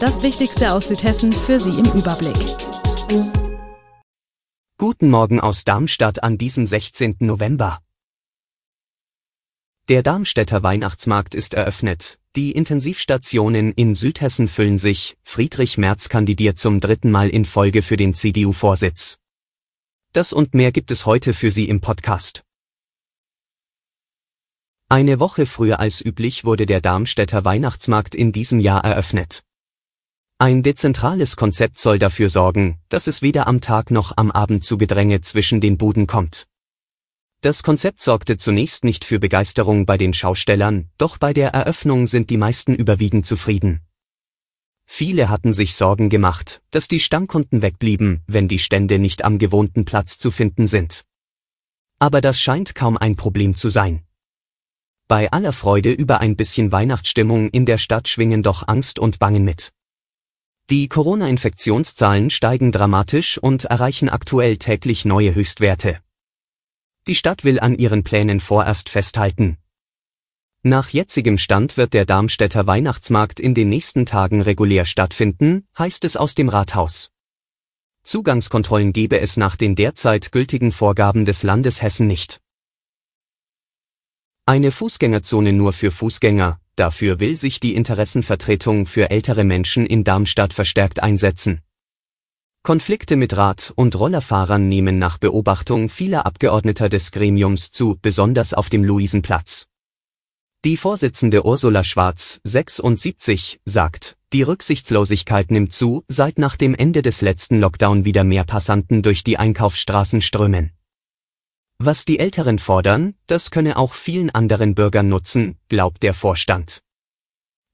Das Wichtigste aus Südhessen für Sie im Überblick. Guten Morgen aus Darmstadt an diesem 16. November. Der Darmstädter Weihnachtsmarkt ist eröffnet. Die Intensivstationen in Südhessen füllen sich. Friedrich Merz kandidiert zum dritten Mal in Folge für den CDU-Vorsitz. Das und mehr gibt es heute für Sie im Podcast. Eine Woche früher als üblich wurde der Darmstädter Weihnachtsmarkt in diesem Jahr eröffnet. Ein dezentrales Konzept soll dafür sorgen, dass es weder am Tag noch am Abend zu Gedränge zwischen den Buden kommt. Das Konzept sorgte zunächst nicht für Begeisterung bei den Schaustellern, doch bei der Eröffnung sind die meisten überwiegend zufrieden. Viele hatten sich Sorgen gemacht, dass die Stammkunden wegblieben, wenn die Stände nicht am gewohnten Platz zu finden sind. Aber das scheint kaum ein Problem zu sein. Bei aller Freude über ein bisschen Weihnachtsstimmung in der Stadt schwingen doch Angst und Bangen mit. Die Corona-Infektionszahlen steigen dramatisch und erreichen aktuell täglich neue Höchstwerte. Die Stadt will an ihren Plänen vorerst festhalten. Nach jetzigem Stand wird der Darmstädter Weihnachtsmarkt in den nächsten Tagen regulär stattfinden, heißt es aus dem Rathaus. Zugangskontrollen gebe es nach den derzeit gültigen Vorgaben des Landes Hessen nicht. Eine Fußgängerzone nur für Fußgänger, Dafür will sich die Interessenvertretung für ältere Menschen in Darmstadt verstärkt einsetzen. Konflikte mit Rad- und Rollerfahrern nehmen nach Beobachtung vieler Abgeordneter des Gremiums zu, besonders auf dem Luisenplatz. Die Vorsitzende Ursula Schwarz, 76, sagt, die Rücksichtslosigkeit nimmt zu, seit nach dem Ende des letzten Lockdown wieder mehr Passanten durch die Einkaufsstraßen strömen. Was die Älteren fordern, das könne auch vielen anderen Bürgern nutzen, glaubt der Vorstand.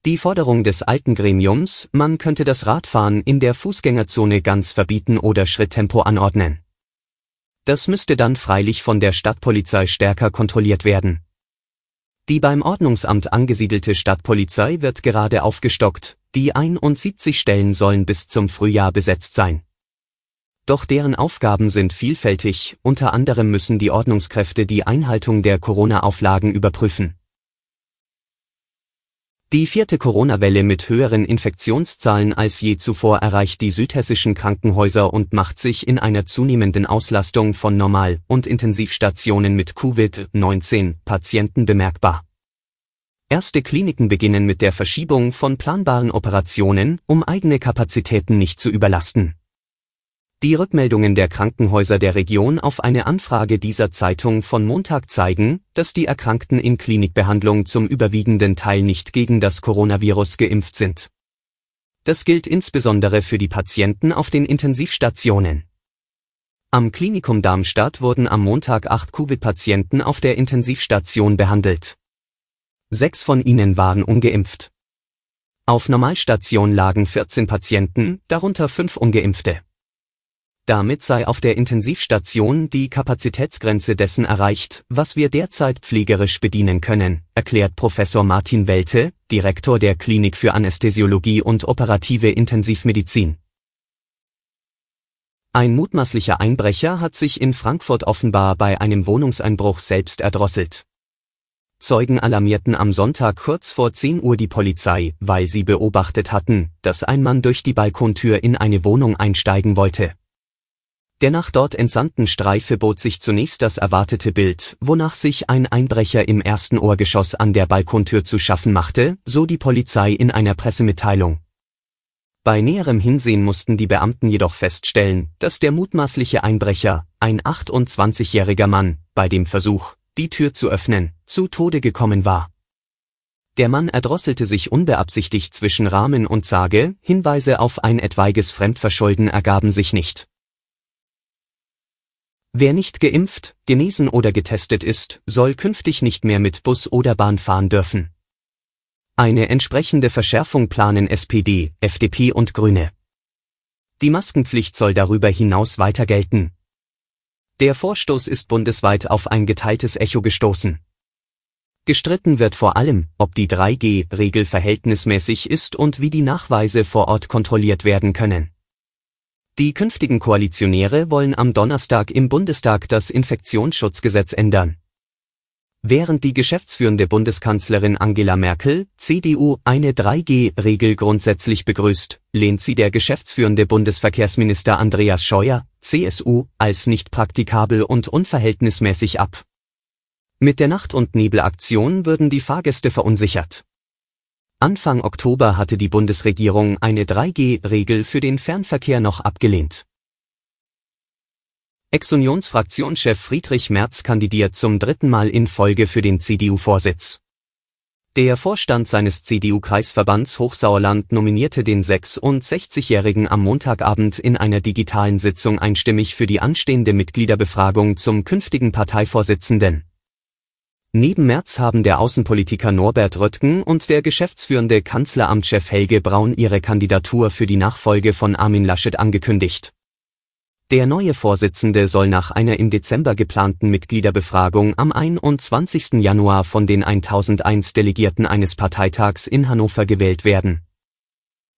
Die Forderung des alten Gremiums, man könnte das Radfahren in der Fußgängerzone ganz verbieten oder Schritttempo anordnen. Das müsste dann freilich von der Stadtpolizei stärker kontrolliert werden. Die beim Ordnungsamt angesiedelte Stadtpolizei wird gerade aufgestockt, die 71 Stellen sollen bis zum Frühjahr besetzt sein. Doch deren Aufgaben sind vielfältig, unter anderem müssen die Ordnungskräfte die Einhaltung der Corona-Auflagen überprüfen. Die vierte Corona-Welle mit höheren Infektionszahlen als je zuvor erreicht die südhessischen Krankenhäuser und macht sich in einer zunehmenden Auslastung von Normal- und Intensivstationen mit Covid-19-Patienten bemerkbar. Erste Kliniken beginnen mit der Verschiebung von planbaren Operationen, um eigene Kapazitäten nicht zu überlasten. Die Rückmeldungen der Krankenhäuser der Region auf eine Anfrage dieser Zeitung von Montag zeigen, dass die Erkrankten in Klinikbehandlung zum überwiegenden Teil nicht gegen das Coronavirus geimpft sind. Das gilt insbesondere für die Patienten auf den Intensivstationen. Am Klinikum Darmstadt wurden am Montag acht Covid-Patienten auf der Intensivstation behandelt. Sechs von ihnen waren ungeimpft. Auf Normalstation lagen 14 Patienten, darunter fünf ungeimpfte. Damit sei auf der Intensivstation die Kapazitätsgrenze dessen erreicht, was wir derzeit pflegerisch bedienen können, erklärt Professor Martin Welte, Direktor der Klinik für Anästhesiologie und operative Intensivmedizin. Ein mutmaßlicher Einbrecher hat sich in Frankfurt offenbar bei einem Wohnungseinbruch selbst erdrosselt. Zeugen alarmierten am Sonntag kurz vor 10 Uhr die Polizei, weil sie beobachtet hatten, dass ein Mann durch die Balkontür in eine Wohnung einsteigen wollte. Der nach dort entsandten Streife bot sich zunächst das erwartete Bild, wonach sich ein Einbrecher im ersten Ohrgeschoss an der Balkontür zu schaffen machte, so die Polizei in einer Pressemitteilung. Bei näherem Hinsehen mussten die Beamten jedoch feststellen, dass der mutmaßliche Einbrecher, ein 28-jähriger Mann, bei dem Versuch, die Tür zu öffnen, zu Tode gekommen war. Der Mann erdrosselte sich unbeabsichtigt zwischen Rahmen und Sage, Hinweise auf ein etwaiges Fremdverschulden ergaben sich nicht. Wer nicht geimpft, genesen oder getestet ist, soll künftig nicht mehr mit Bus oder Bahn fahren dürfen. Eine entsprechende Verschärfung planen SPD, FDP und Grüne. Die Maskenpflicht soll darüber hinaus weiter gelten. Der Vorstoß ist bundesweit auf ein geteiltes Echo gestoßen. Gestritten wird vor allem, ob die 3G-Regel verhältnismäßig ist und wie die Nachweise vor Ort kontrolliert werden können. Die künftigen Koalitionäre wollen am Donnerstag im Bundestag das Infektionsschutzgesetz ändern. Während die geschäftsführende Bundeskanzlerin Angela Merkel, CDU, eine 3G-Regel grundsätzlich begrüßt, lehnt sie der geschäftsführende Bundesverkehrsminister Andreas Scheuer, CSU, als nicht praktikabel und unverhältnismäßig ab. Mit der Nacht- und Nebelaktion würden die Fahrgäste verunsichert. Anfang Oktober hatte die Bundesregierung eine 3G-Regel für den Fernverkehr noch abgelehnt. Ex-Unionsfraktionschef Friedrich Merz kandidiert zum dritten Mal in Folge für den CDU-Vorsitz. Der Vorstand seines CDU-Kreisverbands Hochsauerland nominierte den 66-Jährigen am Montagabend in einer digitalen Sitzung einstimmig für die anstehende Mitgliederbefragung zum künftigen Parteivorsitzenden. Neben Merz haben der Außenpolitiker Norbert Röttgen und der geschäftsführende Kanzleramtschef Helge Braun ihre Kandidatur für die Nachfolge von Armin Laschet angekündigt. Der neue Vorsitzende soll nach einer im Dezember geplanten Mitgliederbefragung am 21. Januar von den 1001 Delegierten eines Parteitags in Hannover gewählt werden.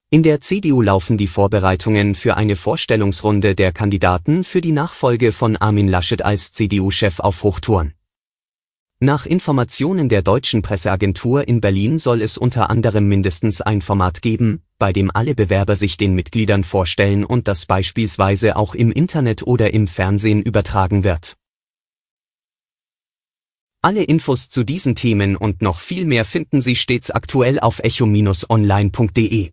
In der CDU laufen die Vorbereitungen für eine Vorstellungsrunde der Kandidaten für die Nachfolge von Armin Laschet als CDU-Chef auf Hochtouren. Nach Informationen der deutschen Presseagentur in Berlin soll es unter anderem mindestens ein Format geben, bei dem alle Bewerber sich den Mitgliedern vorstellen und das beispielsweise auch im Internet oder im Fernsehen übertragen wird. Alle Infos zu diesen Themen und noch viel mehr finden Sie stets aktuell auf echo-online.de.